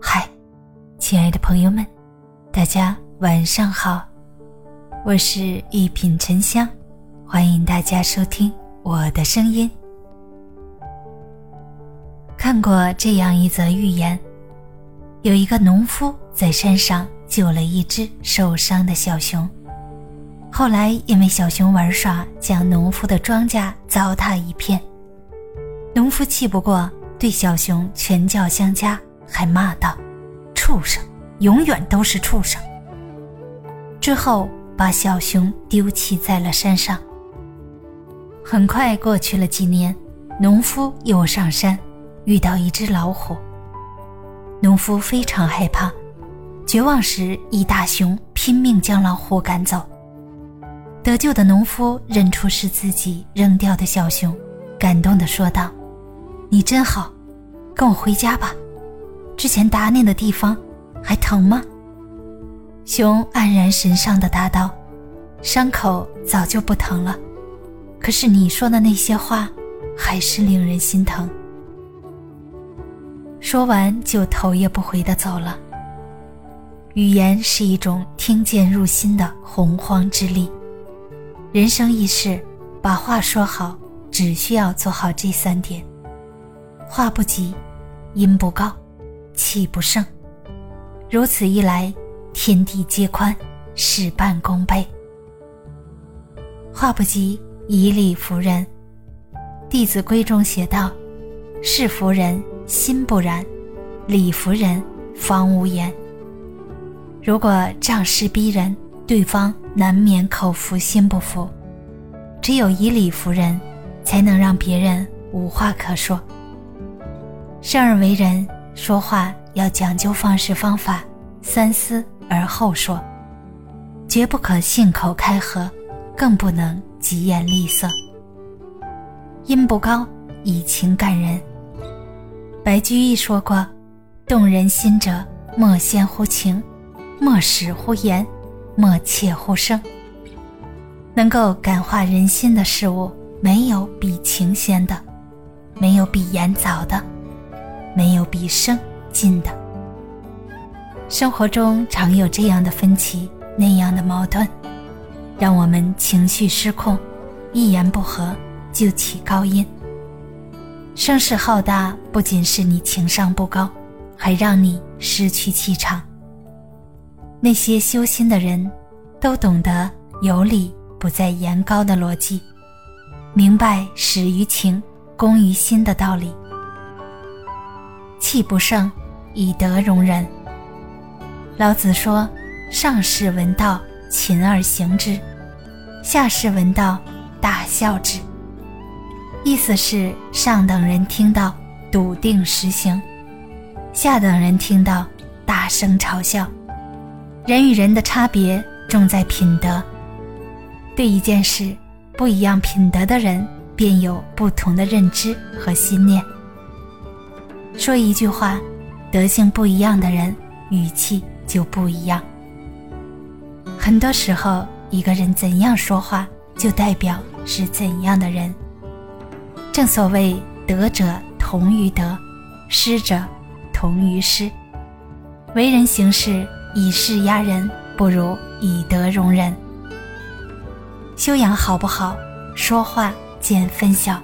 嗨，亲爱的朋友们，大家晚上好，我是一品沉香，欢迎大家收听我的声音。看过这样一则寓言，有一个农夫在山上救了一只受伤的小熊，后来因为小熊玩耍，将农夫的庄稼糟蹋一片，农夫气不过，对小熊拳脚相加。还骂道：“畜生，永远都是畜生。”之后把小熊丢弃在了山上。很快过去了几年，农夫又上山，遇到一只老虎。农夫非常害怕，绝望时，一大熊拼命将老虎赶走。得救的农夫认出是自己扔掉的小熊，感动地说道：“你真好，跟我回家吧。”之前打你的地方还疼吗？熊黯然神伤的答道：“伤口早就不疼了，可是你说的那些话，还是令人心疼。”说完就头也不回的走了。语言是一种听见入心的洪荒之力。人生一世，把话说好，只需要做好这三点：话不急，音不高。气不盛，如此一来，天地皆宽，事半功倍。话不急，以理服人。《弟子规》中写道：“事服人心不然，理服人方无言。”如果仗势逼人，对方难免口服心不服。只有以理服人，才能让别人无话可说。生而为人。说话要讲究方式方法，三思而后说，绝不可信口开河，更不能疾言厉色。音不高，以情感人。白居易说过：“动人心者，莫先乎情，莫使乎言，莫切乎声。”能够感化人心的事物，没有比情先的，没有比言早的。没有比生近的。生活中常有这样的分歧，那样的矛盾，让我们情绪失控，一言不合就起高音。声势浩大，不仅是你情商不高，还让你失去气场。那些修心的人，都懂得有理不在言高的逻辑，明白始于情，功于心的道理。气不盛，以德容人。老子说：“上士闻道，勤而行之；下士闻道，大笑之。”意思是上等人听到笃定实行，下等人听到大声嘲笑。人与人的差别重在品德。对一件事，不一样品德的人便有不同的认知和信念。说一句话，德性不一样的人，语气就不一样。很多时候，一个人怎样说话，就代表是怎样的人。正所谓“德者同于德，失者同于失”。为人行事，以势压人，不如以德容人。修养好不好，说话见分晓。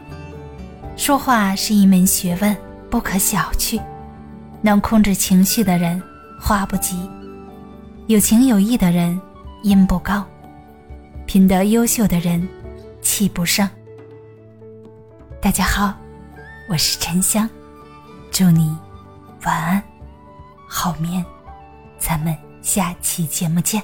说话是一门学问。不可小觑，能控制情绪的人话不急，有情有义的人音不高，品德优秀的人气不盛。大家好，我是沉香，祝你晚安，好眠，咱们下期节目见。